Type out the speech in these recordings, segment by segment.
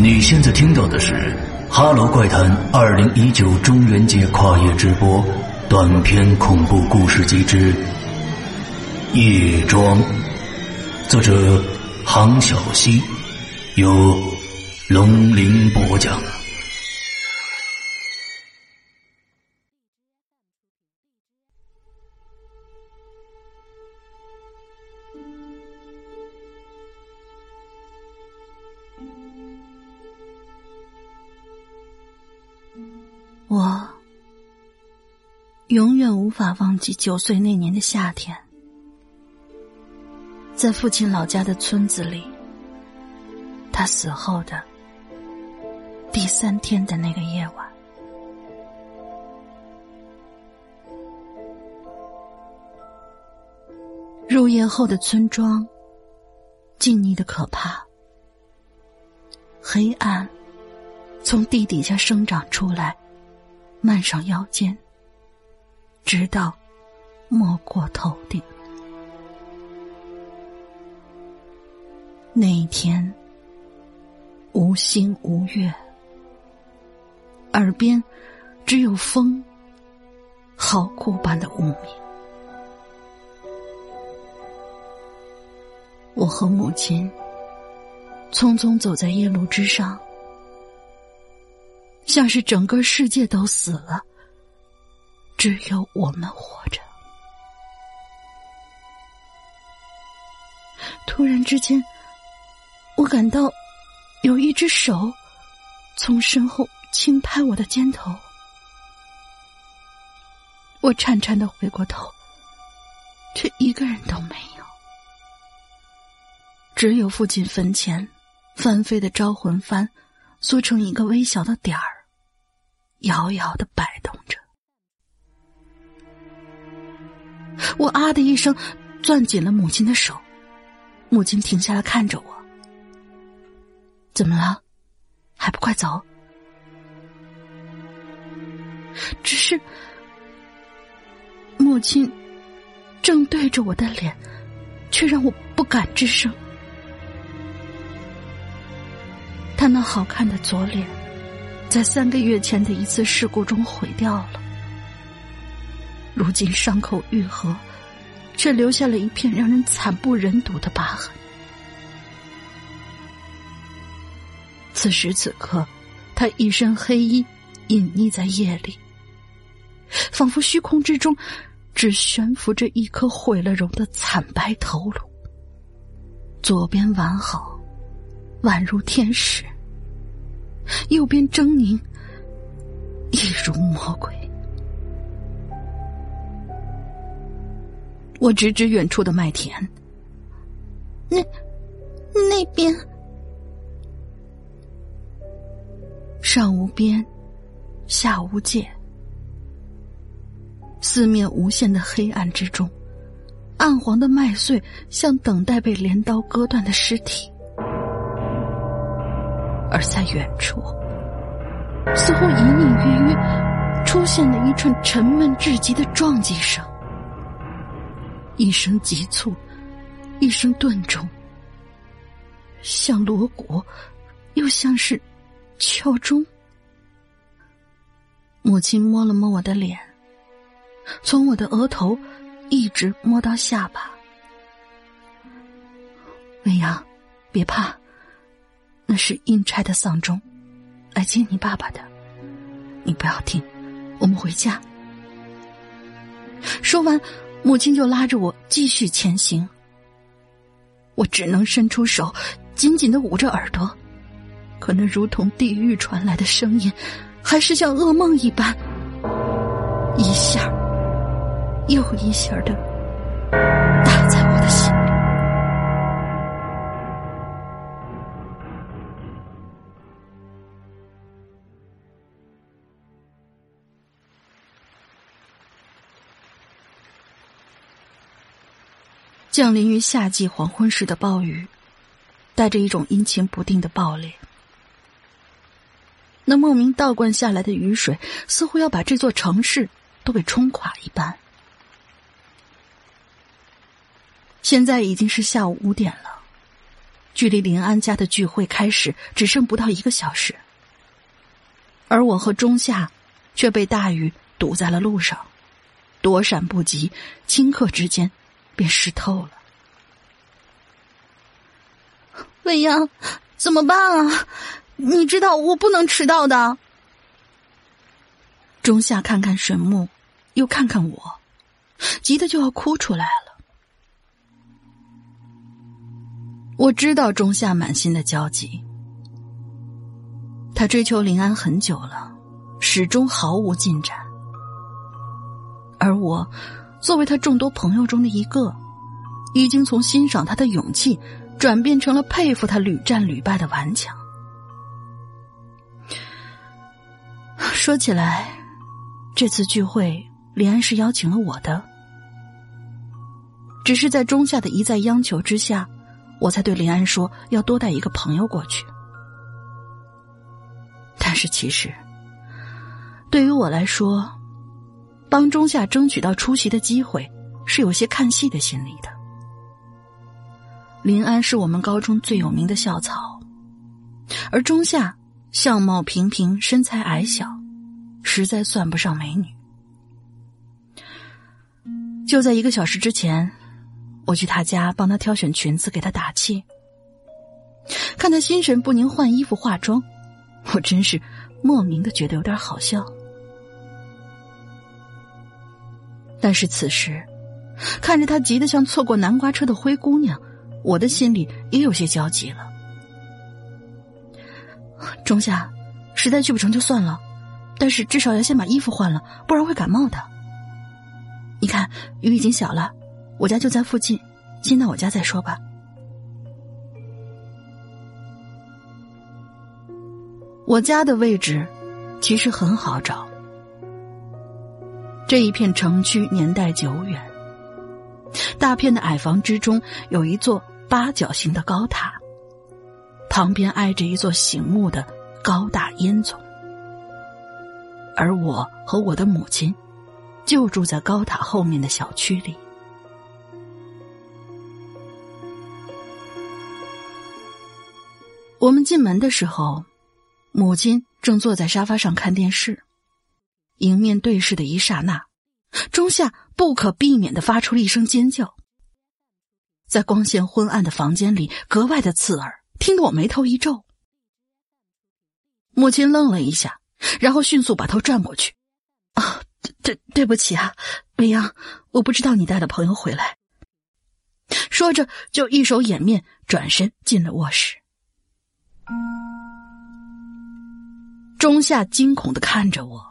你现在听到的是《哈喽怪谈》二零一九中元节跨夜直播短篇恐怖故事集之《夜庄》，作者杭小溪，由龙鳞播讲。无法忘记九岁那年的夏天，在父亲老家的村子里，他死后的第三天的那个夜晚，入夜后的村庄静谧的可怕，黑暗从地底下生长出来。漫上腰间，直到没过头顶。那一天，无星无月，耳边只有风，好酷般的无名。我和母亲匆匆走在夜路之上。像是整个世界都死了，只有我们活着。突然之间，我感到有一只手从身后轻拍我的肩头，我颤颤的回过头，却一个人都没有，只有父亲坟前翻飞的招魂幡，缩成一个微小的点儿。摇摇的摆动着，我啊的一声，攥紧了母亲的手。母亲停下来看着我：“怎么了？还不快走？”只是母亲正对着我的脸，却让我不敢吱声。他那好看的左脸。在三个月前的一次事故中毁掉了，如今伤口愈合，却留下了一片让人惨不忍睹的疤痕。此时此刻，他一身黑衣，隐匿在夜里，仿佛虚空之中只悬浮着一颗毁了容的惨白头颅。左边完好，宛如天使。右边狰狞，一如魔鬼。我指指远处的麦田，那那边。上无边，下无界，四面无限的黑暗之中，暗黄的麦穗像等待被镰刀割断的尸体。而在远处，似乎隐隐约约出现了一串沉闷至极的撞击声，一声急促，一声顿重，像锣鼓，又像是敲钟。母亲摸了摸我的脸，从我的额头一直摸到下巴。未央，别怕。那是阴差的丧钟，来接你爸爸的。你不要听，我们回家。说完，母亲就拉着我继续前行。我只能伸出手，紧紧的捂着耳朵，可那如同地狱传来的声音，还是像噩梦一般，一下又一下的降临于夏季黄昏时的暴雨，带着一种阴晴不定的暴烈。那莫名倒灌下来的雨水，似乎要把这座城市都给冲垮一般。现在已经是下午五点了，距离林安家的聚会开始只剩不到一个小时，而我和钟夏却被大雨堵在了路上，躲闪不及，顷刻之间便湿透了。未央，怎么办啊？你知道我不能迟到的。钟夏看看沈木，又看看我，急得就要哭出来了。我知道钟夏满心的焦急，他追求林安很久了，始终毫无进展，而我作为他众多朋友中的一个，已经从欣赏他的勇气。转变成了佩服他屡战屡败的顽强。说起来，这次聚会林安是邀请了我的，只是在中夏的一再央求之下，我才对林安说要多带一个朋友过去。但是其实，对于我来说，帮中夏争取到出席的机会，是有些看戏的心理的。林安是我们高中最有名的校草，而钟夏相貌平平，身材矮小，实在算不上美女。就在一个小时之前，我去他家帮他挑选裙子，给他打气。看他心神不宁换衣服化妆，我真是莫名的觉得有点好笑。但是此时，看着他急得像错过南瓜车的灰姑娘。我的心里也有些焦急了。仲夏，实在去不成就算了，但是至少要先把衣服换了，不然会感冒的。你看雨已经小了，我家就在附近，先到我家再说吧。我家的位置其实很好找，这一片城区年代久远。大片的矮房之中，有一座八角形的高塔，旁边挨着一座醒目的高大烟囱，而我和我的母亲就住在高塔后面的小区里。我们进门的时候，母亲正坐在沙发上看电视，迎面对视的一刹那。中夏不可避免的发出了一声尖叫，在光线昏暗的房间里格外的刺耳，听得我眉头一皱。母亲愣了一下，然后迅速把头转过去：“啊，对对不起啊，未央，我不知道你带了朋友回来。”说着就一手掩面，转身进了卧室。中夏惊恐的看着我。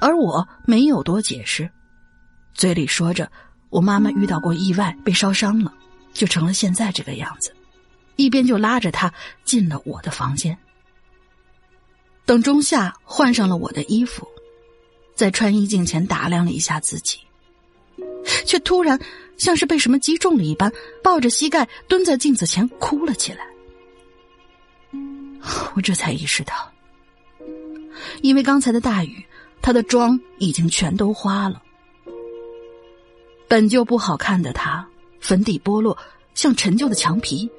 而我没有多解释，嘴里说着：“我妈妈遇到过意外，被烧伤了，就成了现在这个样子。”一边就拉着她进了我的房间。等中夏换上了我的衣服，在穿衣镜前打量了一下自己，却突然像是被什么击中了一般，抱着膝盖蹲在镜子前哭了起来。我这才意识到，因为刚才的大雨。她的妆已经全都花了，本就不好看的她，粉底剥落，像陈旧的墙皮，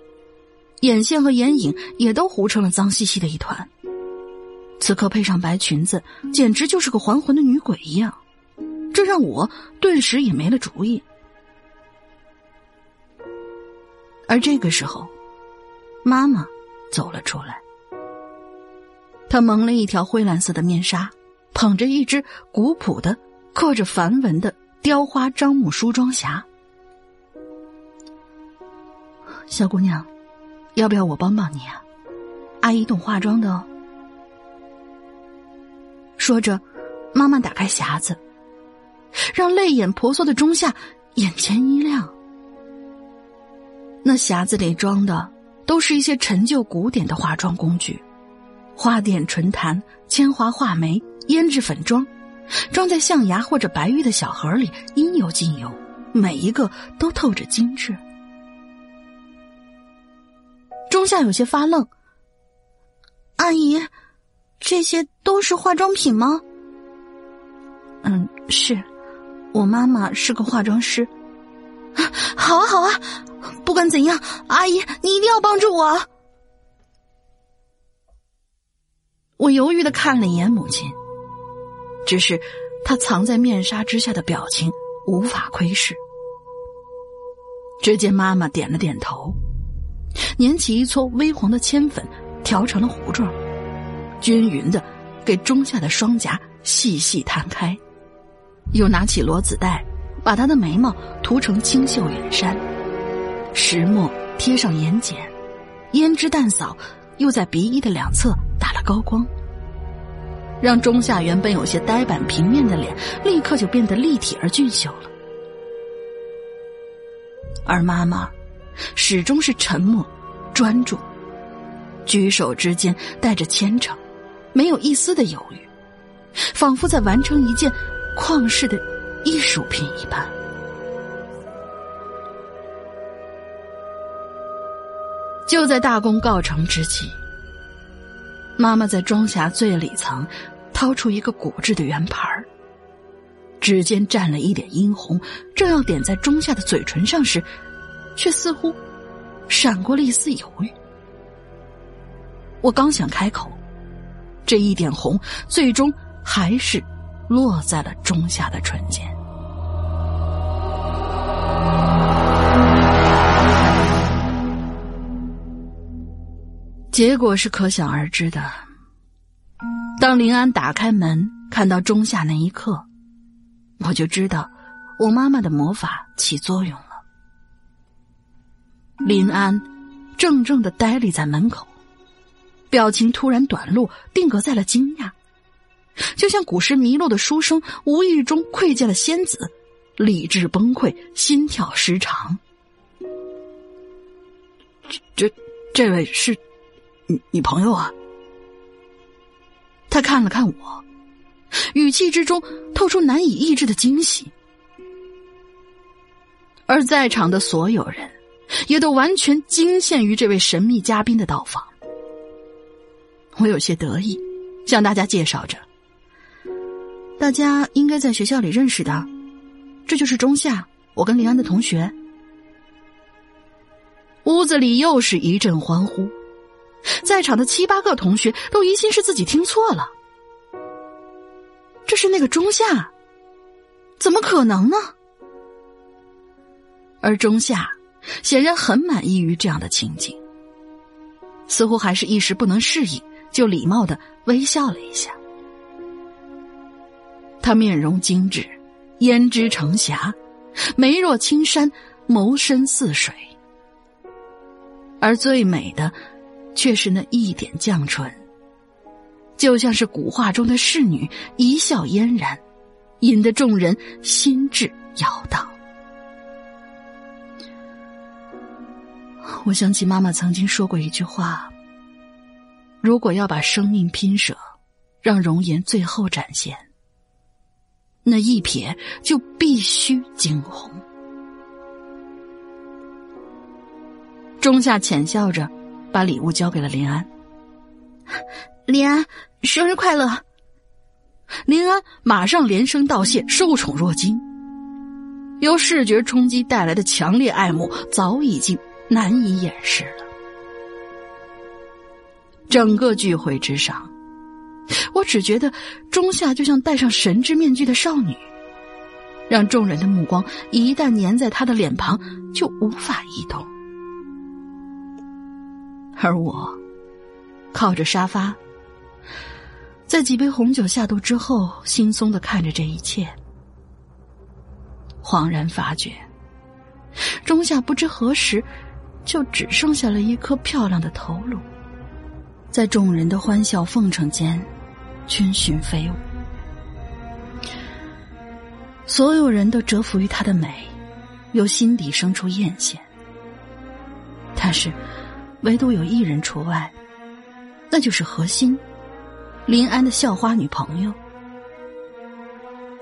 眼线和眼影也都糊成了脏兮兮的一团。此刻配上白裙子，简直就是个还魂的女鬼一样，这让我顿时也没了主意。而这个时候，妈妈走了出来，她蒙了一条灰蓝色的面纱。捧着一只古朴的、刻着梵文的雕花樟木梳妆匣，小姑娘，要不要我帮帮你啊？阿姨懂化妆的哦。说着，妈妈打开匣子，让泪眼婆娑的中夏眼前一亮。那匣子里装的都是一些陈旧古典的化妆工具，花钿、唇檀、铅华、画眉。胭脂粉妆，装在象牙或者白玉的小盒里，应有尽有，每一个都透着精致。中夏有些发愣：“阿姨，这些都是化妆品吗？”“嗯，是，我妈妈是个化妆师。”“好啊，好啊，不管怎样，阿姨，你一定要帮助我。我犹豫的看了一眼母亲，只是他藏在面纱之下的表情无法窥视。只见妈妈点了点头，捻起一撮微黄的铅粉，调成了糊状，均匀的给中下的双颊细细摊开，又拿起罗子带，把他的眉毛涂成清秀远山，石墨贴上眼睑，胭脂淡扫，又在鼻翼的两侧打了高光，让中夏原本有些呆板平面的脸立刻就变得立体而俊秀了。而妈妈始终是沉默、专注，举手之间带着虔诚，没有一丝的犹豫，仿佛在完成一件旷世的艺术品一般。就在大功告成之际，妈妈在装匣最里层掏出一个骨质的圆盘儿。指尖蘸了一点殷红，正要点在中夏的嘴唇上时，却似乎闪过了一丝犹豫。我刚想开口，这一点红最终还是落在了中夏的唇间。结果是可想而知的。当林安打开门，看到钟夏那一刻。我就知道，我妈妈的魔法起作用了。林安怔怔的呆立在门口，表情突然短路，定格在了惊讶，就像古时迷路的书生无意中窥见了仙子，理智崩溃，心跳失常。这这这位是你你朋友啊？他看了看我。语气之中透出难以抑制的惊喜，而在场的所有人也都完全惊羡于这位神秘嘉宾的到访。我有些得意，向大家介绍着：“大家应该在学校里认识的，这就是中夏，我跟林安的同学。”屋子里又是一阵欢呼，在场的七八个同学都疑心是自己听错了。这是那个中夏，怎么可能呢？而中夏显然很满意于这样的情景，似乎还是一时不能适应，就礼貌的微笑了一下。他面容精致，胭脂成霞，眉若青山，眸深似水，而最美的却是那一点绛唇。就像是古画中的侍女，一笑嫣然，引得众人心智摇荡。我想起妈妈曾经说过一句话：“如果要把生命拼舍，让容颜最后展现，那一瞥就必须惊鸿。”中夏浅笑着，把礼物交给了林安。林安。生日快乐！林安马上连声道谢，受宠若惊。由视觉冲击带来的强烈爱慕早已经难以掩饰了。整个聚会之上，我只觉得中夏就像戴上神之面具的少女，让众人的目光一旦粘在她的脸庞，就无法移动。而我靠着沙发。在几杯红酒下肚之后，轻松的看着这一切，恍然发觉，中夏不知何时就只剩下了一颗漂亮的头颅，在众人的欢笑奉承间，逡巡飞舞。所有人都折服于她的美，由心底生出艳羡。但是，唯独有一人除外，那就是何心。林安的校花女朋友，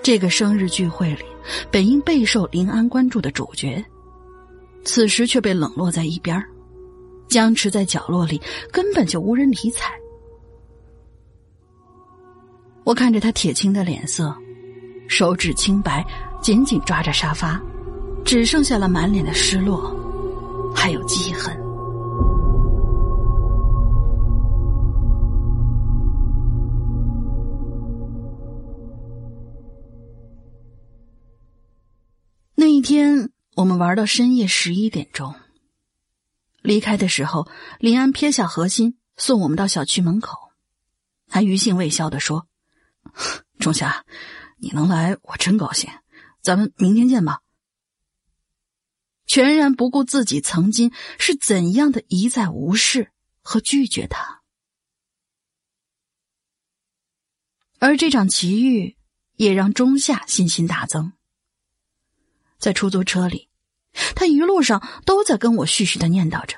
这个生日聚会里本应备受林安关注的主角，此时却被冷落在一边僵持在角落里，根本就无人理睬。我看着他铁青的脸色，手指清白，紧紧抓着沙发，只剩下了满脸的失落，还有记恨。那一天，我们玩到深夜十一点钟。离开的时候，林安撇下何心，送我们到小区门口，还余兴未消的说：“仲夏，你能来，我真高兴。咱们明天见吧。”全然不顾自己曾经是怎样的一再无视和拒绝他，而这场奇遇也让仲夏信心大增。在出租车里，他一路上都在跟我絮絮的念叨着：“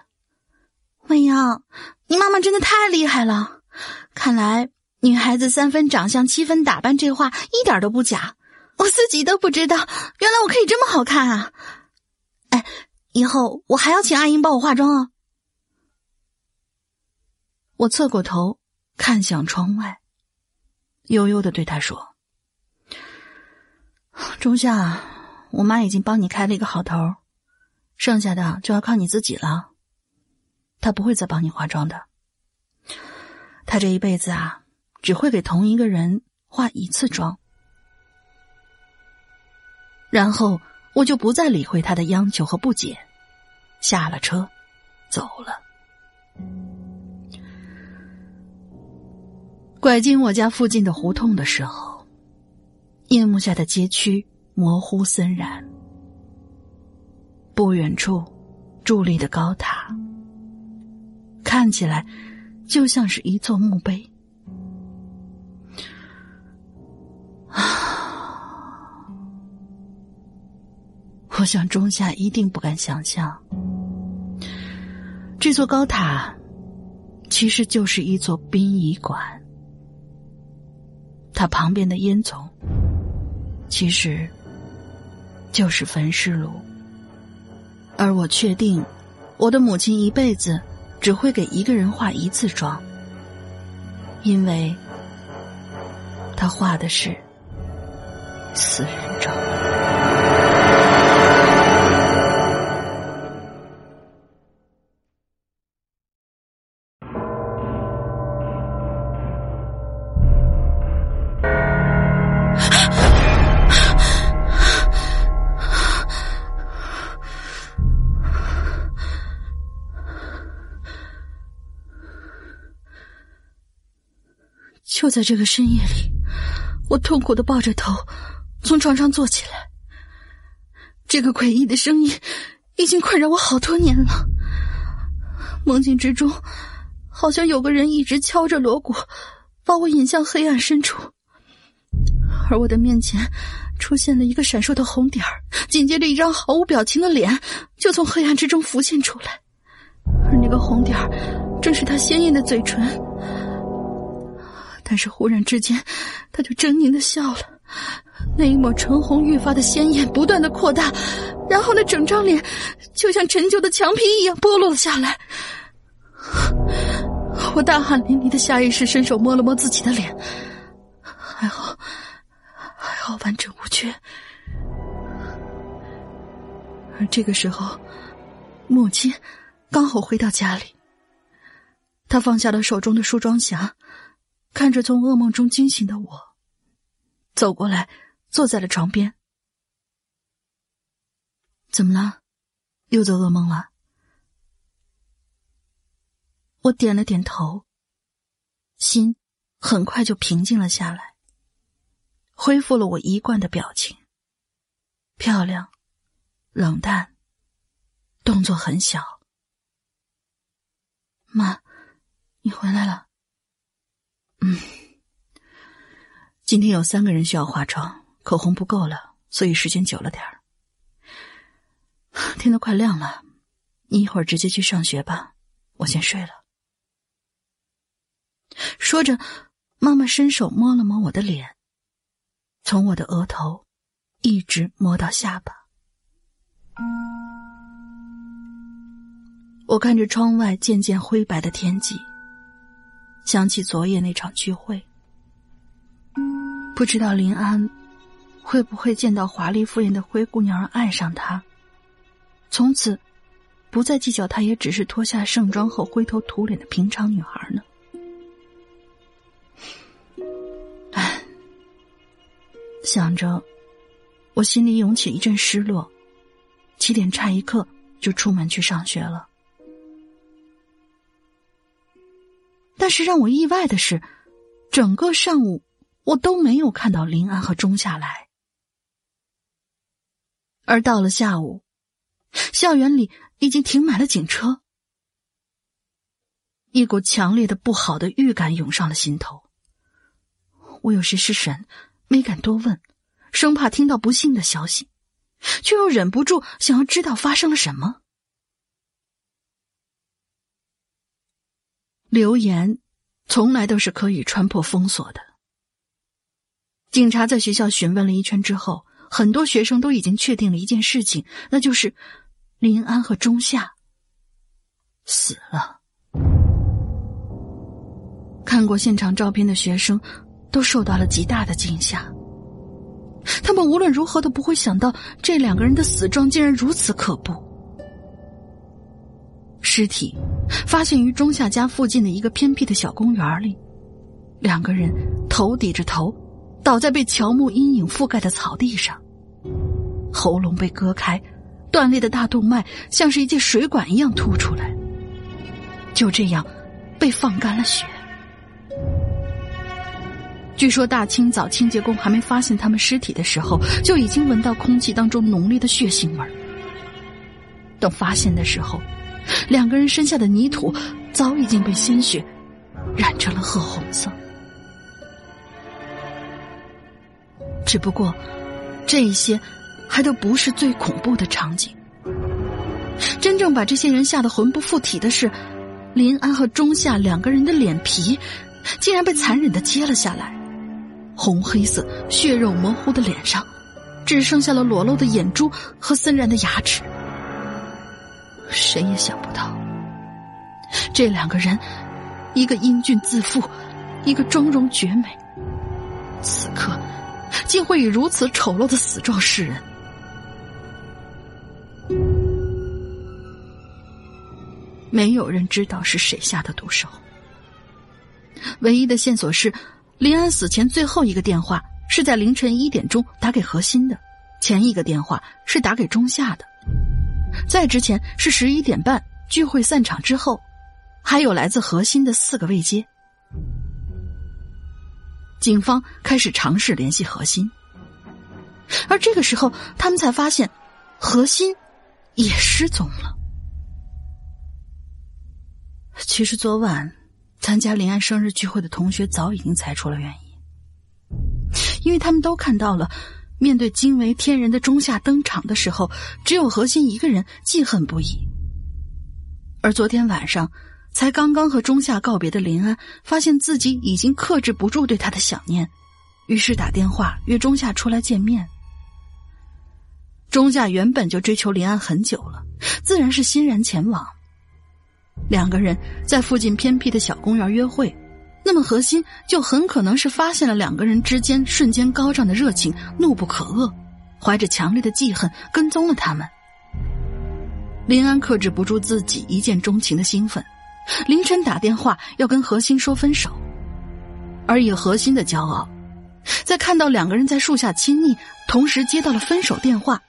未央，你妈妈真的太厉害了！看来女孩子三分长相，七分打扮，这话一点都不假。我自己都不知道，原来我可以这么好看啊！哎，以后我还要请阿英帮我化妆哦。”我侧过头看向窗外，悠悠的对他说：“ 仲夏。”我妈已经帮你开了一个好头，剩下的就要靠你自己了。她不会再帮你化妆的。她这一辈子啊，只会给同一个人化一次妆。然后我就不再理会他的央求和不解，下了车，走了。拐进我家附近的胡同的时候，夜幕下的街区。模糊森然，不远处伫立的高塔，看起来就像是一座墓碑。啊！我想中夏一定不敢想象，这座高塔其实就是一座殡仪馆，它旁边的烟囱其实。就是焚尸炉，而我确定，我的母亲一辈子只会给一个人化一次妆，因为她化的是死人妆。就在这个深夜里，我痛苦的抱着头从床上坐起来。这个诡异的声音已经困扰我好多年了。梦境之中，好像有个人一直敲着锣鼓，把我引向黑暗深处。而我的面前出现了一个闪烁的红点儿，紧接着一张毫无表情的脸就从黑暗之中浮现出来，而那个红点儿正是他鲜艳的嘴唇。但是忽然之间，他就狰狞的笑了，那一抹唇红愈发的鲜艳不断的扩大，然后那整张脸就像陈旧的墙皮一样剥落了下来。我大汗淋漓的下意识伸手摸了摸自己的脸，还好，还好完整无缺。而这个时候，母亲刚好回到家里，她放下了手中的梳妆匣。看着从噩梦中惊醒的我，走过来，坐在了床边。怎么了？又做噩梦了？我点了点头，心很快就平静了下来，恢复了我一贯的表情，漂亮，冷淡，动作很小。妈，你回来了。嗯，今天有三个人需要化妆，口红不够了，所以时间久了点儿。天都快亮了，你一会儿直接去上学吧，我先睡了。说着，妈妈伸手摸了摸我的脸，从我的额头一直摸到下巴。我看着窗外渐渐灰白的天际。想起昨夜那场聚会，不知道林安会不会见到华丽妇人的灰姑娘而爱上她，从此不再计较她也只是脱下盛装后灰头土脸的平常女孩呢？唉，想着，我心里涌起一阵失落。七点差一刻就出门去上学了。但是让我意外的是，整个上午我都没有看到林安和钟夏来。而到了下午，校园里已经停满了警车，一股强烈的不好的预感涌上了心头。我有些失神，没敢多问，生怕听到不幸的消息，却又忍不住想要知道发生了什么。流言从来都是可以穿破封锁的。警察在学校询问了一圈之后，很多学生都已经确定了一件事情，那就是林安和钟夏死了。看过现场照片的学生都受到了极大的惊吓，他们无论如何都不会想到这两个人的死状竟然如此可怖。尸体发现于钟夏家附近的一个偏僻的小公园里，两个人头抵着头，倒在被乔木阴影覆盖的草地上，喉咙被割开，断裂的大动脉像是一截水管一样凸出来，就这样被放干了血。据说大清早清洁工还没发现他们尸体的时候，就已经闻到空气当中浓烈的血腥味儿。等发现的时候。两个人身下的泥土早已经被鲜血染成了褐红色。只不过，这一些还都不是最恐怖的场景。真正把这些人吓得魂不附体的是，林安和钟夏两个人的脸皮竟然被残忍的揭了下来，红黑色、血肉模糊的脸上，只剩下了裸露的眼珠和森然的牙齿。谁也想不到，这两个人，一个英俊自负，一个妆容绝美，此刻竟会以如此丑陋的死状示人。没有人知道是谁下的毒手。唯一的线索是，林安死前最后一个电话是在凌晨一点钟打给何心的，前一个电话是打给钟夏的。在之前是十一点半聚会散场之后，还有来自核心的四个未接。警方开始尝试联系核心，而这个时候他们才发现，核心也失踪了。其实昨晚参加林安生日聚会的同学早已经猜出了原因，因为他们都看到了。面对惊为天人的钟夏登场的时候，只有何心一个人记恨不已。而昨天晚上才刚刚和钟夏告别的林安，发现自己已经克制不住对他的想念，于是打电话约钟夏出来见面。钟夏原本就追求林安很久了，自然是欣然前往。两个人在附近偏僻的小公园约会。那么核心就很可能是发现了两个人之间瞬间高涨的热情，怒不可遏，怀着强烈的记恨跟踪了他们。林安克制不住自己一见钟情的兴奋，凌晨打电话要跟何心说分手，而以何心的骄傲，在看到两个人在树下亲昵，同时接到了分手电话，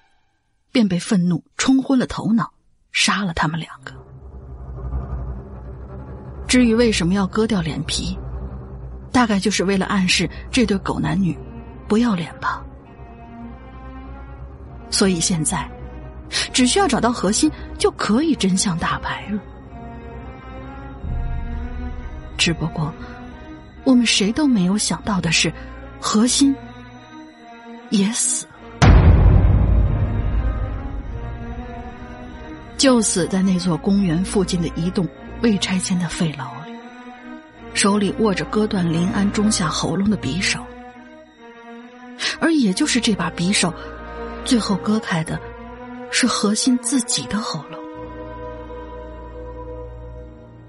便被愤怒冲昏了头脑，杀了他们两个。至于为什么要割掉脸皮，大概就是为了暗示这对狗男女不要脸吧。所以现在只需要找到核心，就可以真相大白了。只不过，我们谁都没有想到的是，核心也死了，就死在那座公园附近的一栋。未拆迁的废楼里，手里握着割断林安中下喉咙的匕首，而也就是这把匕首，最后割开的是何心自己的喉咙。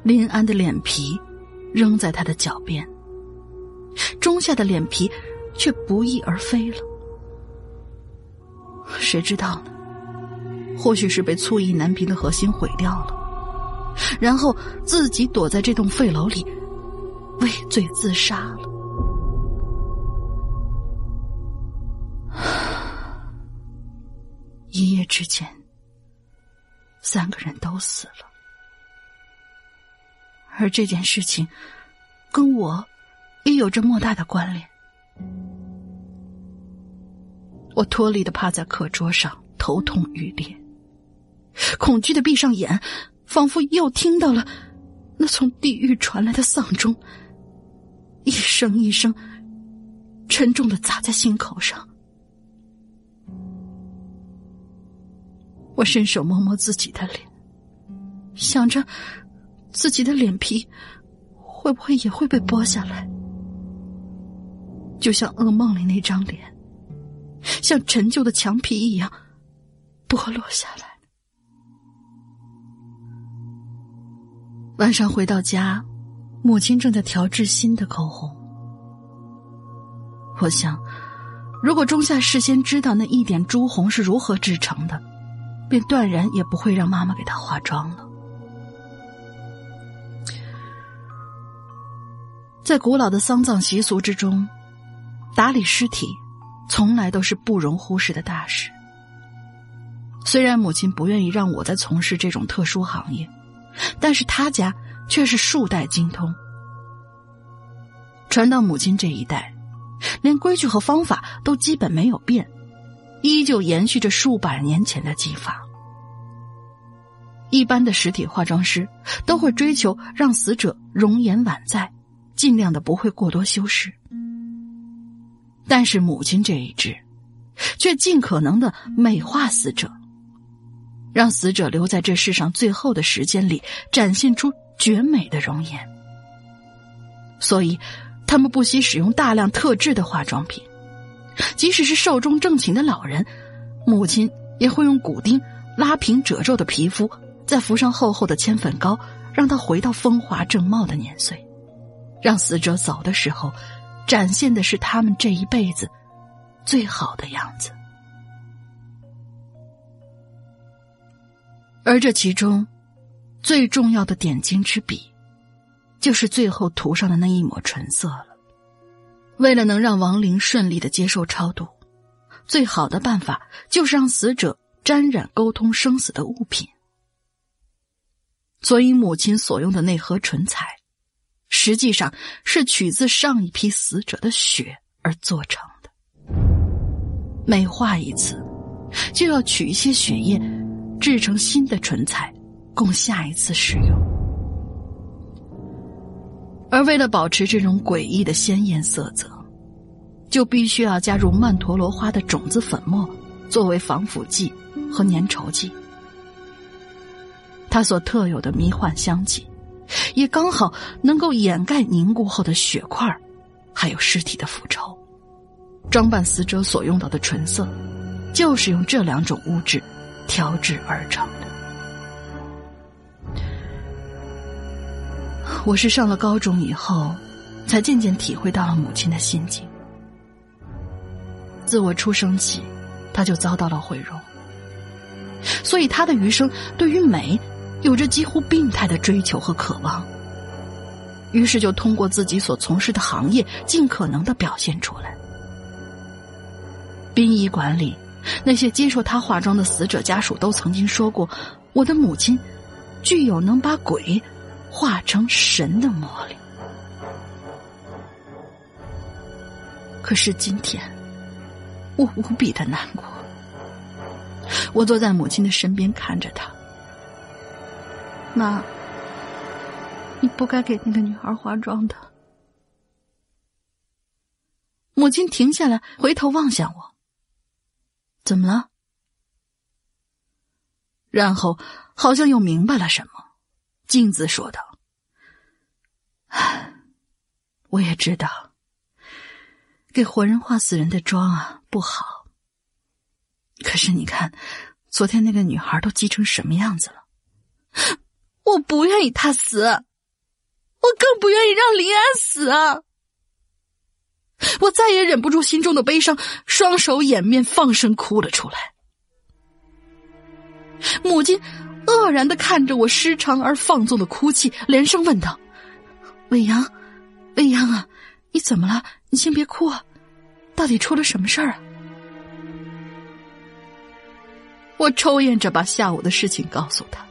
林安的脸皮扔在他的脚边，中下的脸皮却不翼而飞了。谁知道呢？或许是被醋意难平的核心毁掉了，然后自己躲在这栋废楼里畏罪自杀了。一夜之间，三个人都死了，而这件事情跟我也有着莫大的关联。我脱力的趴在课桌上，头痛欲裂，恐惧的闭上眼，仿佛又听到了那从地狱传来的丧钟，一声一声沉重的砸在心口上。我伸手摸摸自己的脸，想着自己的脸皮会不会也会被剥下来，就像噩梦里那张脸，像陈旧的墙皮一样剥落下来。晚上回到家，母亲正在调制新的口红。我想，如果中夏事先知道那一点朱红是如何制成的。便断然也不会让妈妈给她化妆了。在古老的丧葬习俗之中，打理尸体从来都是不容忽视的大事。虽然母亲不愿意让我再从事这种特殊行业，但是他家却是数代精通。传到母亲这一代，连规矩和方法都基本没有变。依旧延续着数百年前的技法。一般的实体化妆师都会追求让死者容颜宛在，尽量的不会过多修饰。但是母亲这一支，却尽可能的美化死者，让死者留在这世上最后的时间里展现出绝美的容颜。所以，他们不惜使用大量特制的化妆品。即使是寿终正寝的老人，母亲也会用骨钉拉平褶皱的皮肤，再敷上厚厚的铅粉膏，让他回到风华正茂的年岁，让死者走的时候，展现的是他们这一辈子最好的样子。而这其中最重要的点睛之笔，就是最后涂上的那一抹唇色了。为了能让亡灵顺利的接受超度，最好的办法就是让死者沾染沟通生死的物品。所以，母亲所用的那盒唇彩，实际上是取自上一批死者的血而做成的。每化一次，就要取一些血液，制成新的唇彩，供下一次使用。而为了保持这种诡异的鲜艳色泽，就必须要加入曼陀罗花的种子粉末作为防腐剂和粘稠剂。它所特有的迷幻香气，也刚好能够掩盖凝固后的血块还有尸体的腐臭。装扮死者所用到的唇色，就是用这两种物质调制而成的。我是上了高中以后，才渐渐体会到了母亲的心境。自我出生起，他就遭到了毁容，所以他的余生对于美有着几乎病态的追求和渴望。于是就通过自己所从事的行业，尽可能的表现出来。殡仪馆里，那些接受他化妆的死者家属都曾经说过：“我的母亲具有能把鬼。”化成神的魔力。可是今天，我无比的难过。我坐在母亲的身边，看着她。妈，你不该给那个女孩化妆的。母亲停下来，回头望向我。怎么了？然后好像又明白了什么。镜子说道：“我也知道，给活人化死人的妆啊不好。可是你看，昨天那个女孩都急成什么样子了？我不愿意她死，我更不愿意让林安死啊！我再也忍不住心中的悲伤，双手掩面，放声哭了出来。母亲愕然的看着我失常而放纵的哭泣，连声问道：“未央，未央啊，你怎么了？你先别哭啊，到底出了什么事儿啊？”我抽咽着把下午的事情告诉他。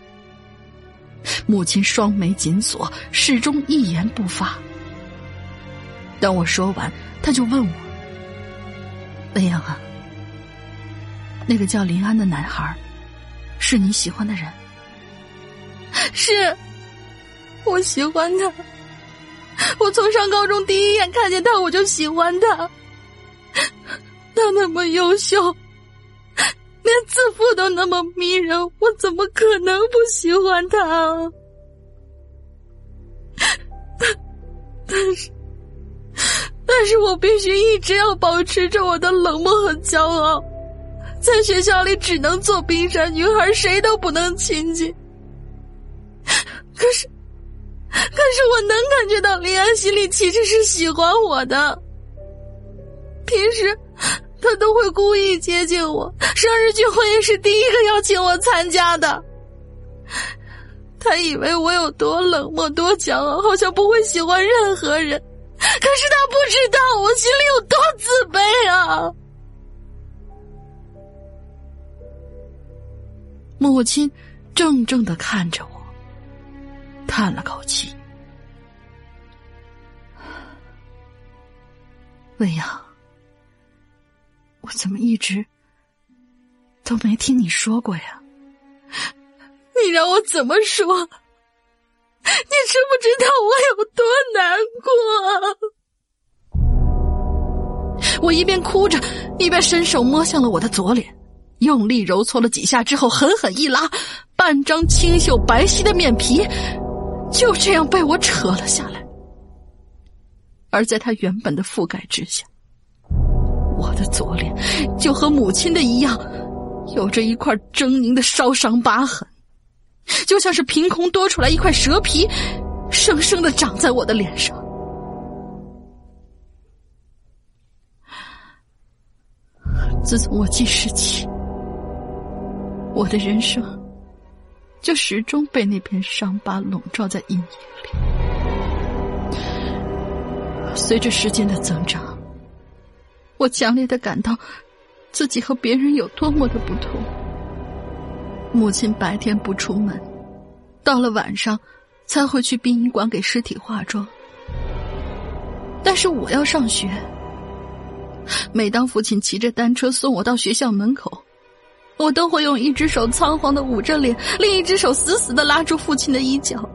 母亲双眉紧锁，始终一言不发。等我说完，他就问我：“未央啊，那个叫林安的男孩，是你喜欢的人？”“是，我喜欢他。我从上高中第一眼看见他，我就喜欢他。他那么优秀，连自负都那么迷人，我怎么可能不喜欢他？但是。”但是我必须一直要保持着我的冷漠和骄傲，在学校里只能做冰山女孩，谁都不能亲近。可是，可是我能感觉到林安心里其实是喜欢我的。平时他都会故意接近我，生日聚会也是第一个邀请我参加的。他以为我有多冷漠、多骄傲，好像不会喜欢任何人。可是他不知道我心里有多自卑啊！母亲怔怔的看着我，叹了口气：“未央，我怎么一直都没听你说过呀？你让我怎么说？”你知不知道我有多难过？我一边哭着，一边伸手摸向了我的左脸，用力揉搓了几下之后，狠狠一拉，半张清秀白皙的面皮就这样被我扯了下来。而在他原本的覆盖之下，我的左脸就和母亲的一样，有着一块狰狞的烧伤疤痕。就像是凭空多出来一块蛇皮，生生的长在我的脸上。自从我记事起，我的人生就始终被那片伤疤笼罩在阴影里。随着时间的增长，我强烈的感到自己和别人有多么的不同。母亲白天不出门，到了晚上才会去殡仪馆给尸体化妆。但是我要上学，每当父亲骑着单车送我到学校门口，我都会用一只手仓皇的捂着脸，另一只手死死的拉住父亲的衣角，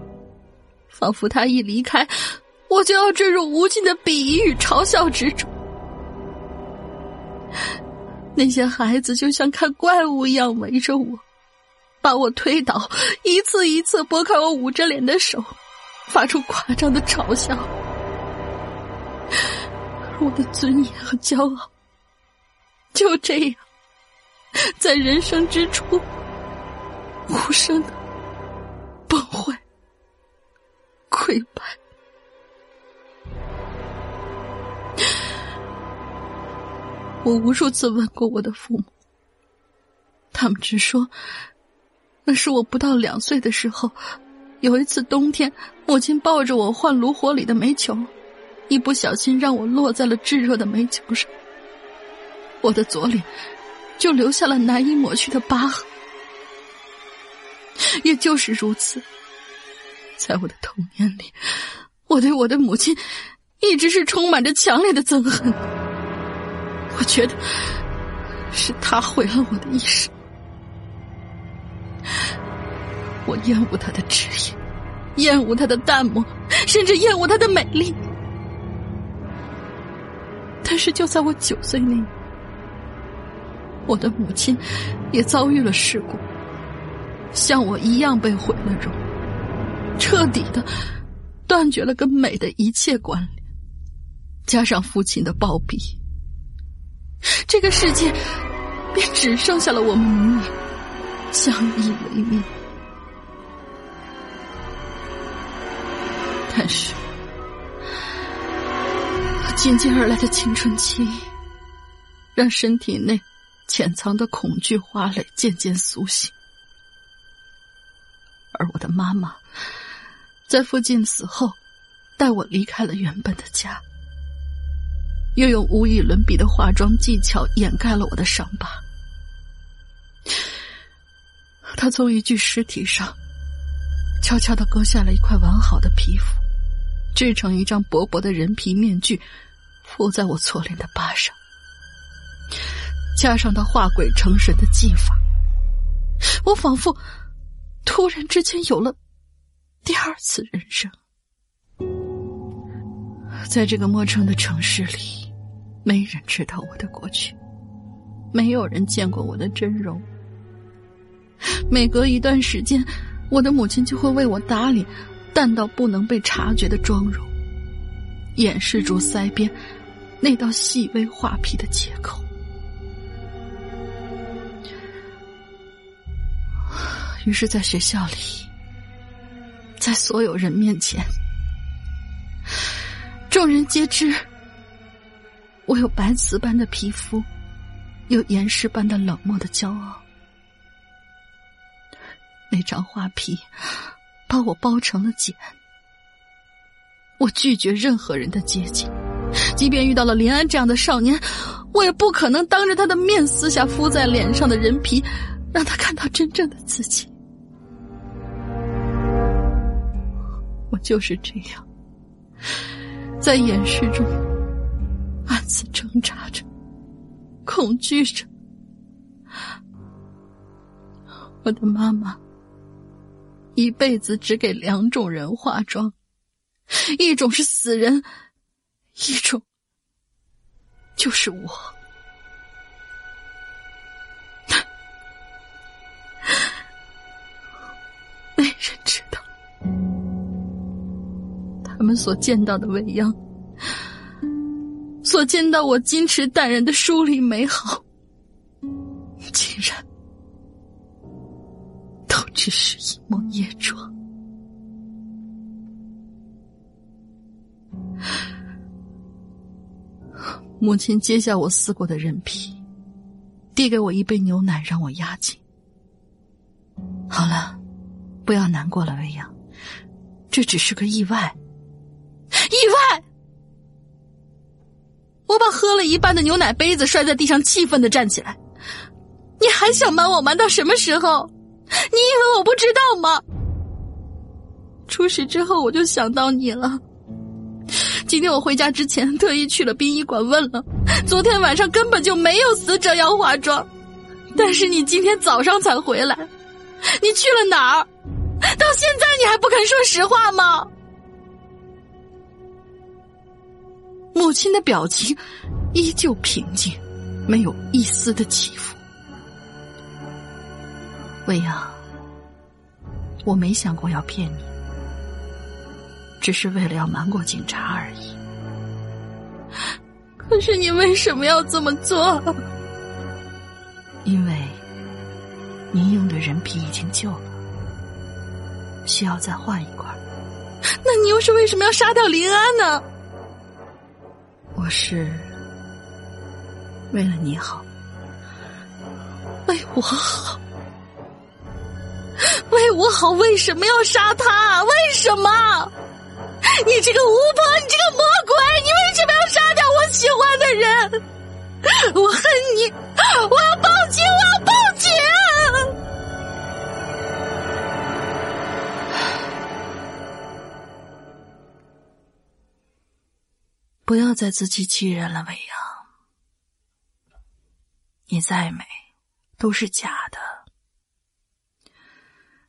仿佛他一离开，我就要坠入无尽的鄙夷与嘲笑之中。那些孩子就像看怪物一样围着我。把我推倒，一次一次拨开我捂着脸的手，发出夸张的嘲笑。我的尊严和骄傲就这样，在人生之初无声的崩坏、溃败。我无数次问过我的父母，他们只说。那是我不到两岁的时候，有一次冬天，母亲抱着我换炉火里的煤球，一不小心让我落在了炙热的煤球上，我的左脸就留下了难以抹去的疤痕。也就是如此，在我的童年里，我对我的母亲一直是充满着强烈的憎恨。我觉得是他毁了我的一生。我厌恶他的职业，厌恶他的淡漠，甚至厌恶他的美丽。但是就在我九岁那年，我的母亲也遭遇了事故，像我一样被毁了容，彻底的断绝了跟美的一切关联。加上父亲的暴毙，这个世界便只剩下了我们母女相依为命。但是，紧接而来的青春期，让身体内潜藏的恐惧花蕾渐渐苏醒，而我的妈妈在父亲死后，带我离开了原本的家，又用无与伦比的化妆技巧掩盖了我的伤疤。他从一具尸体上悄悄的割下了一块完好的皮肤，制成一张薄薄的人皮面具，敷在我错脸的疤上，加上他化鬼成神的技法，我仿佛突然之间有了第二次人生。在这个陌生的城市里，没人知道我的过去，没有人见过我的真容。每隔一段时间，我的母亲就会为我打理淡到不能被察觉的妆容，掩饰住腮边那道细微画皮的切口。于是，在学校里，在所有人面前，众人皆知我有白瓷般的皮肤，有岩石般的冷漠的骄傲。那张画皮把我包成了茧，我拒绝任何人的接近，即便遇到了林安这样的少年，我也不可能当着他的面撕下敷在脸上的人皮，让他看到真正的自己。我就是这样，在掩饰中暗自挣扎着，恐惧着。我的妈妈。一辈子只给两种人化妆，一种是死人，一种就是我。没人知道，他们所见到的未央，所见到我矜持淡然的疏离美好，竟然都。只是一抹夜妆。母亲揭下我撕过的人皮，递给我一杯牛奶，让我压紧。好了，不要难过了，未央，这只是个意外。意外！我把喝了一半的牛奶杯子摔在地上，气愤的站起来。你还想瞒我瞒到什么时候？你以为我不知道吗？出事之后我就想到你了。今天我回家之前特意去了殡仪馆问了，昨天晚上根本就没有死者要化妆，但是你今天早上才回来，你去了哪儿？到现在你还不肯说实话吗？母亲的表情依旧平静，没有一丝的起伏。未央，我没想过要骗你，只是为了要瞒过警察而已。可是你为什么要这么做？因为您用的人皮已经旧了，需要再换一块。那你又是为什么要杀掉林安呢？我是为了你好，为我好。为我好，为什么要杀他？为什么？你这个巫婆，你这个魔鬼，你为什么要杀掉我喜欢的人？我恨你！我要报警！我要报警！不要再自欺欺人了，未央。你再美，都是假的。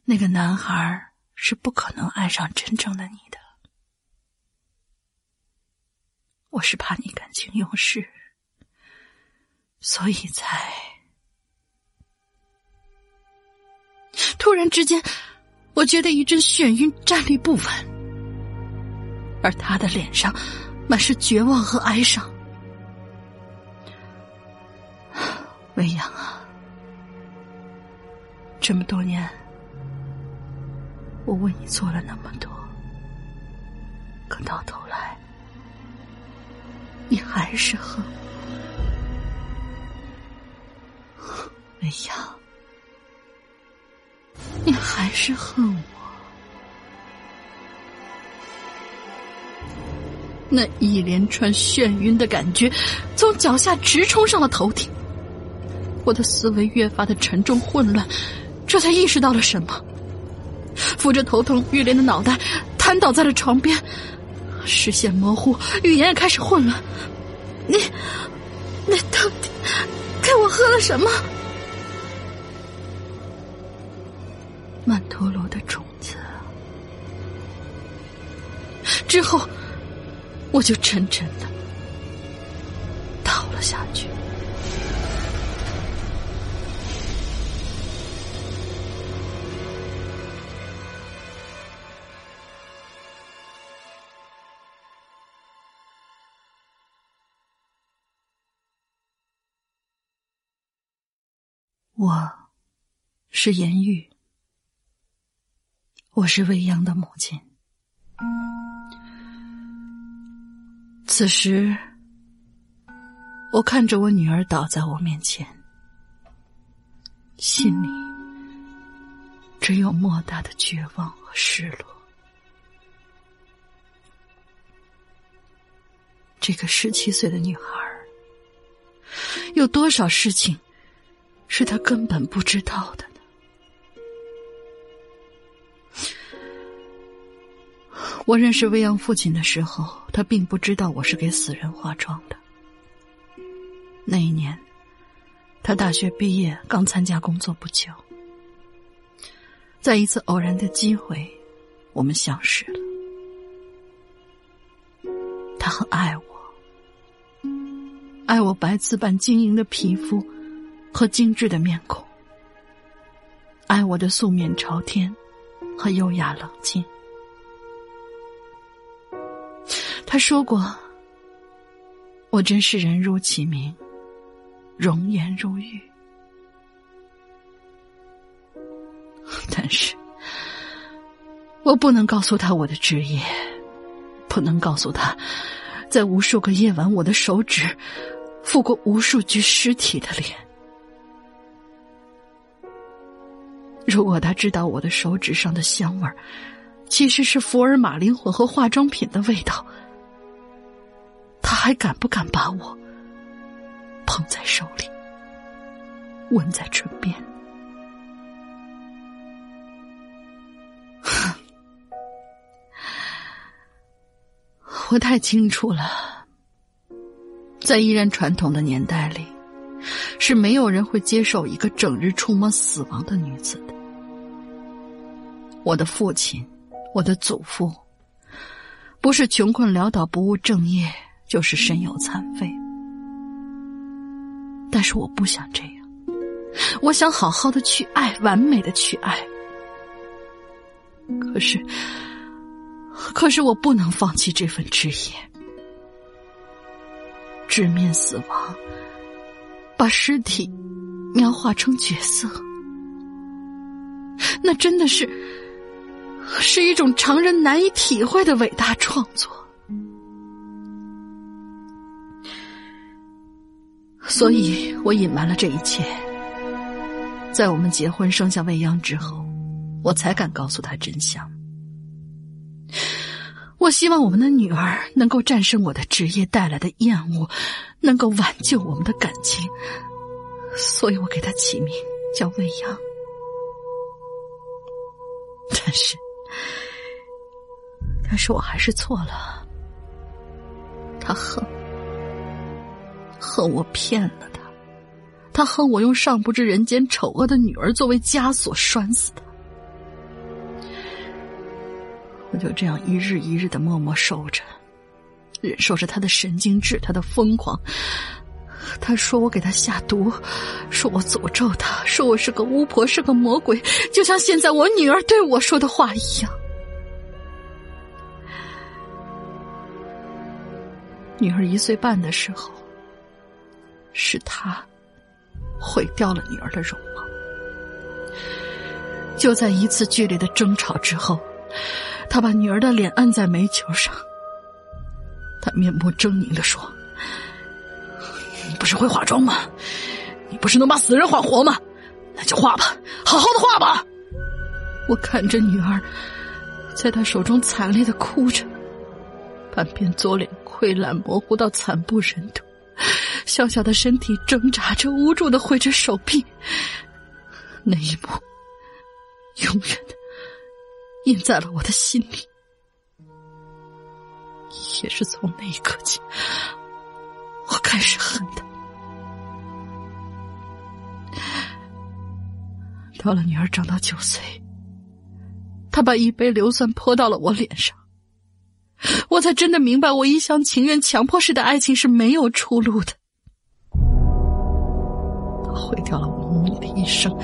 那个男孩是不可能爱上真正的你的，我是怕你感情用事，所以才突然之间，我觉得一阵眩晕，站立不稳，而他的脸上满是绝望和哀伤。未央啊，这么多年。我为你做了那么多可到头来你还是恨我美亚你还是恨我。那一连串眩晕的感觉从脚下直冲上了头顶。我的思维越发的沉重混乱这才意识到了什么？扶着头疼欲裂的脑袋瘫倒在了床边，视线模糊，语言也开始混乱。你，你到底给我喝了什么？曼陀罗的种子。之后，我就沉沉的倒了下去。我是颜玉，我是未央的母亲。此时，我看着我女儿倒在我面前，心里只有莫大的绝望和失落。这个十七岁的女孩，有多少事情是他根本不知道的呢？我认识未央父亲的时候，他并不知道我是给死人化妆的。那一年，他大学毕业，刚参加工作不久，在一次偶然的机会，我们相识了。他很爱我，爱我白瓷般晶莹的皮肤和精致的面孔，爱我的素面朝天和优雅冷静。他说过：“我真是人如其名，容颜如玉。”但是，我不能告诉他我的职业，不能告诉他，在无数个夜晚，我的手指抚过无数具尸体的脸。如果他知道我的手指上的香味儿，其实是福尔马林混合化妆品的味道。他还敢不敢把我捧在手里，吻在唇边？我太清楚了，在依然传统的年代里，是没有人会接受一个整日触摸死亡的女子的。我的父亲，我的祖父，不是穷困潦倒、不务正业。就是身有残废，但是我不想这样，我想好好的去爱，完美的去爱。可是，可是我不能放弃这份职业，直面死亡，把尸体描画成角色，那真的是是一种常人难以体会的伟大创作。所以我隐瞒了这一切，在我们结婚生下未央之后，我才敢告诉他真相。我希望我们的女儿能够战胜我的职业带来的厌恶，能够挽救我们的感情，所以我给她起名叫未央。但是，但是我还是错了，他恨。恨我骗了他，他恨我用尚不知人间丑恶的女儿作为枷锁拴死他。我就这样一日一日的默默受着，忍受着他的神经质，他的疯狂。他说我给他下毒，说我诅咒他，说我是个巫婆，是个魔鬼，就像现在我女儿对我说的话一样。女儿一岁半的时候。是他毁掉了女儿的容貌。就在一次剧烈的争吵之后，他把女儿的脸按在煤球上，他面目狰狞的说：“不是会化妆吗？你不是能把死人化活吗？那就化吧，好好的化吧。”我看着女儿在他手中惨烈的哭着，半边左脸溃烂，模糊到惨不忍睹，小小的身体挣扎着，无助的挥着手臂。那一幕，永远的印在了我的心里。也是从那一刻起，我开始恨他。到了女儿长到九岁，他把一杯硫酸泼到了我脸上，我才真的明白，我一厢情愿、强迫式的爱情是没有出路的。他毁掉了我母女的一生，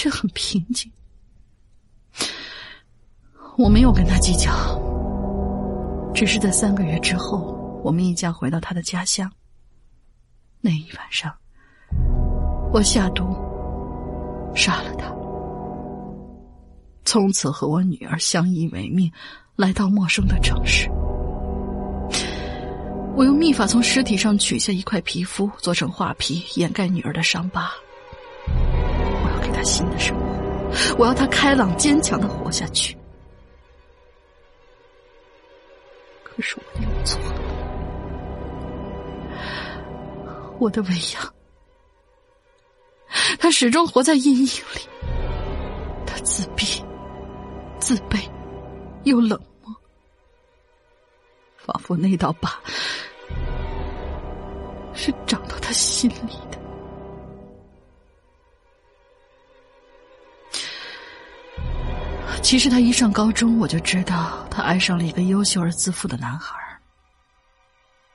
却很平静。我没有跟他计较。只是在三个月之后，我们一家回到他的家乡。那一晚上，我下毒杀了他，从此和我女儿相依为命，来到陌生的城市。我用秘法从尸体上取下一块皮肤，做成画皮，掩盖女儿的伤疤。新的生活，我要他开朗坚强的活下去。可是我又错了，我的未央，他始终活在阴影里，他自闭、自卑又冷漠，仿佛那道疤是长到他心里的。其实他一上高中，我就知道他爱上了一个优秀而自负的男孩。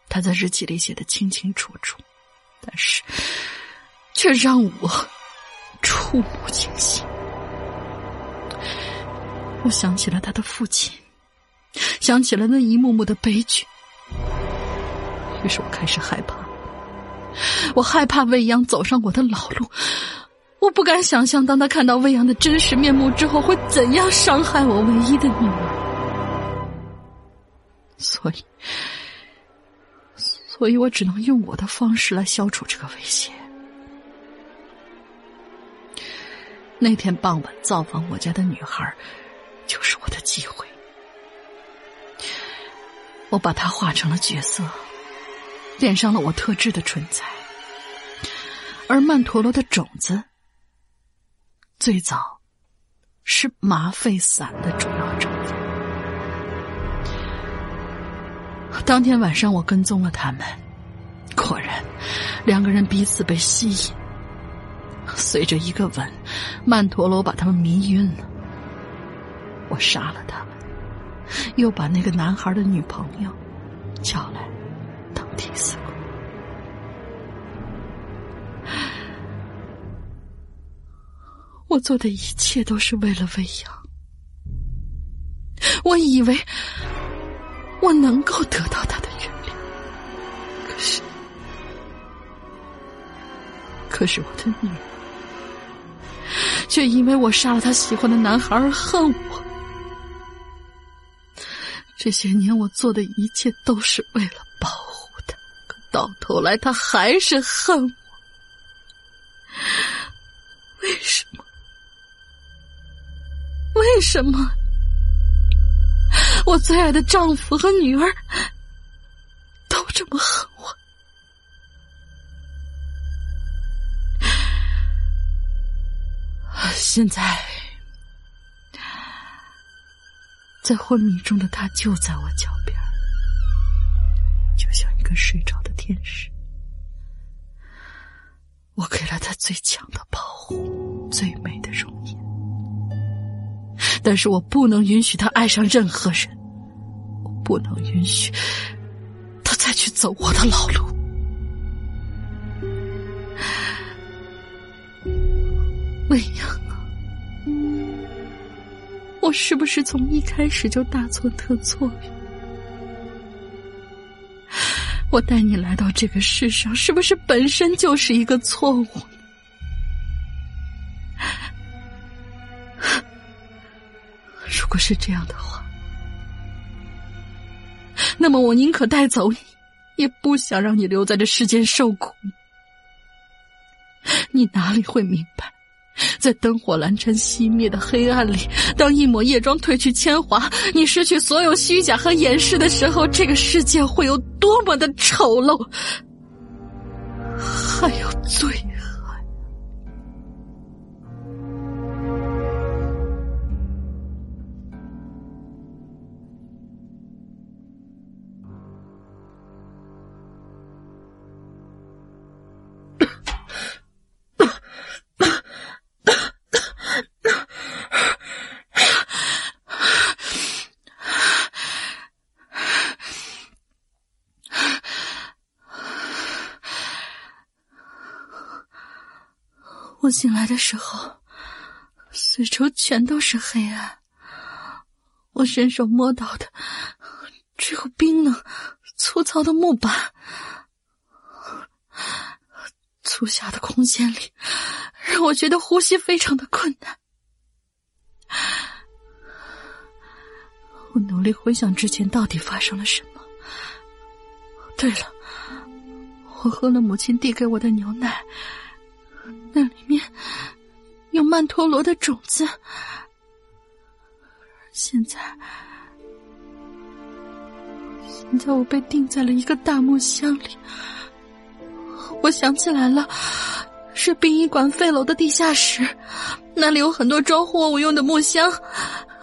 他在日记里写的清清楚楚，但是却让我触目惊心。我想起了他的父亲，想起了那一幕幕的悲剧，于是我开始害怕。我害怕未央走上我的老路。我不敢想象，当他看到未央的真实面目之后，会怎样伤害我唯一的女儿。所以，所以我只能用我的方式来消除这个威胁。那天傍晚造访我家的女孩，就是我的机会。我把她画成了角色，点上了我特制的唇彩，而曼陀罗的种子。最早是麻沸散的主要成分。当天晚上，我跟踪了他们，果然，两个人彼此被吸引。随着一个吻，曼陀罗把他们迷晕了。我杀了他们，又把那个男孩的女朋友叫来当替死鬼。我做的一切都是为了未央。我以为我能够得到他的原谅，可是，可是我的女儿却因为我杀了他喜欢的男孩而恨我。这些年我做的一切都是为了保护他，可到头来他还是恨我。为什么？为什么我最爱的丈夫和女儿都这么恨我？现在，在昏迷中的他就在我脚边，就像一个睡着的天使。我给了他最强的保护，最美。但是我不能允许他爱上任何人，我不能允许他再去走我的老路。未央啊，我是不是从一开始就大错特错了？我带你来到这个世上，是不是本身就是一个错误？果是这样的话，那么我宁可带走你，也不想让你留在这世间受苦。你哪里会明白，在灯火阑珊熄灭的黑暗里，当一抹夜妆褪去铅华，你失去所有虚假和掩饰的时候，这个世界会有多么的丑陋，还有罪我醒来的时候，四周全都是黑暗。我伸手摸到的只有冰冷、粗糙的木板。粗狭的空间里，让我觉得呼吸非常的困难。我努力回想之前到底发生了什么。对了，我喝了母亲递给我的牛奶。那里面有曼陀罗的种子，现在，现在我被钉在了一个大木箱里。我想起来了，是殡仪馆废楼的地下室，那里有很多装货物用的木箱，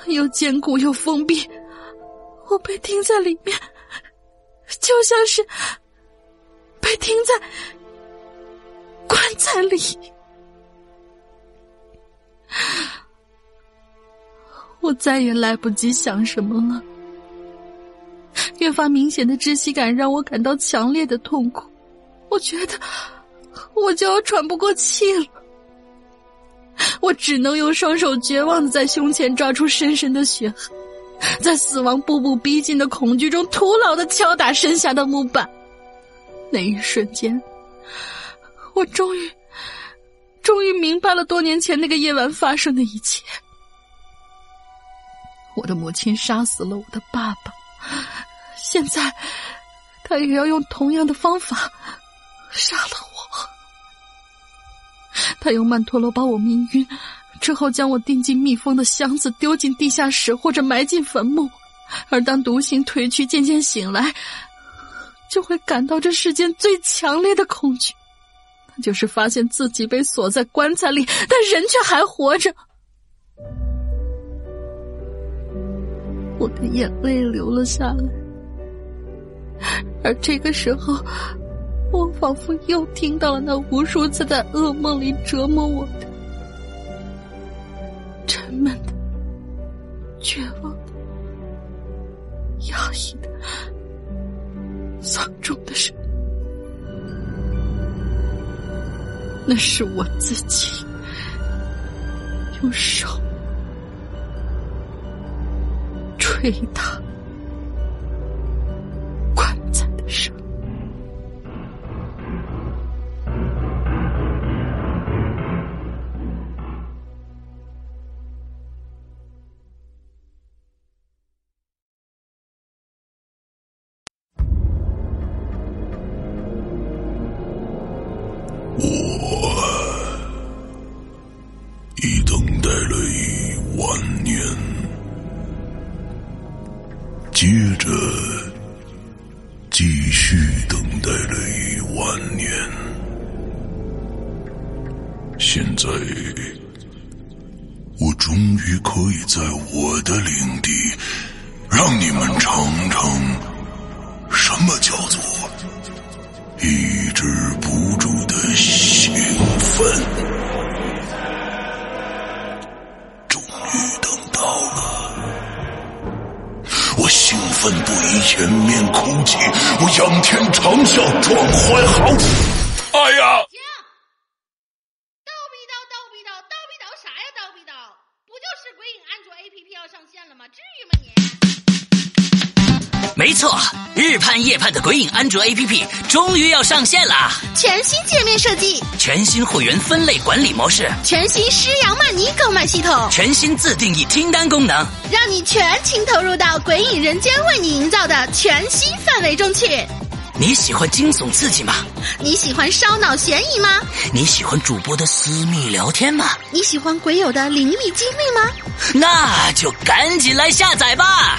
又坚固又封闭。我被钉在里面，就像是被钉在棺材里。我再也来不及想什么了，越发明显的窒息感让我感到强烈的痛苦，我觉得我就要喘不过气了，我只能用双手绝望的在胸前抓出深深的血痕，在死亡步步逼近的恐惧中徒劳的敲打身下的木板，那一瞬间，我终于。终于明白了多年前那个夜晚发生的一切。我的母亲杀死了我的爸爸，现在他也要用同样的方法杀了我。他用曼陀罗把我迷晕，之后将我钉进密封的箱子，丢进地下室或者埋进坟墓。而当毒性褪去，渐渐醒来，就会感到这世间最强烈的恐惧。就是发现自己被锁在棺材里，但人却还活着。我的眼泪流了下来，而这个时候，我仿佛又听到了那无数次在噩梦里折磨我的沉闷的、绝望的、压抑的、丧钟的声。那是我自己用手捶打领地，让你们尝尝什么叫做抑制不住的兴奋。终于等到了，我兴奋不已，掩面哭泣，我仰天长啸，壮怀豪情。哎呀！没错，日盼夜盼的鬼影安卓 APP 终于要上线了。全新界面设计，全新会员分类管理模式，全新施阳曼尼购买系统，全新自定义清单功能。让你全情投入到鬼影人间为你营造的全新氛围中去。你喜欢惊悚刺激吗？你喜欢烧脑悬疑吗？你喜欢主播的私密聊天吗？你喜欢鬼友的灵异经历吗？那就赶紧来下载吧！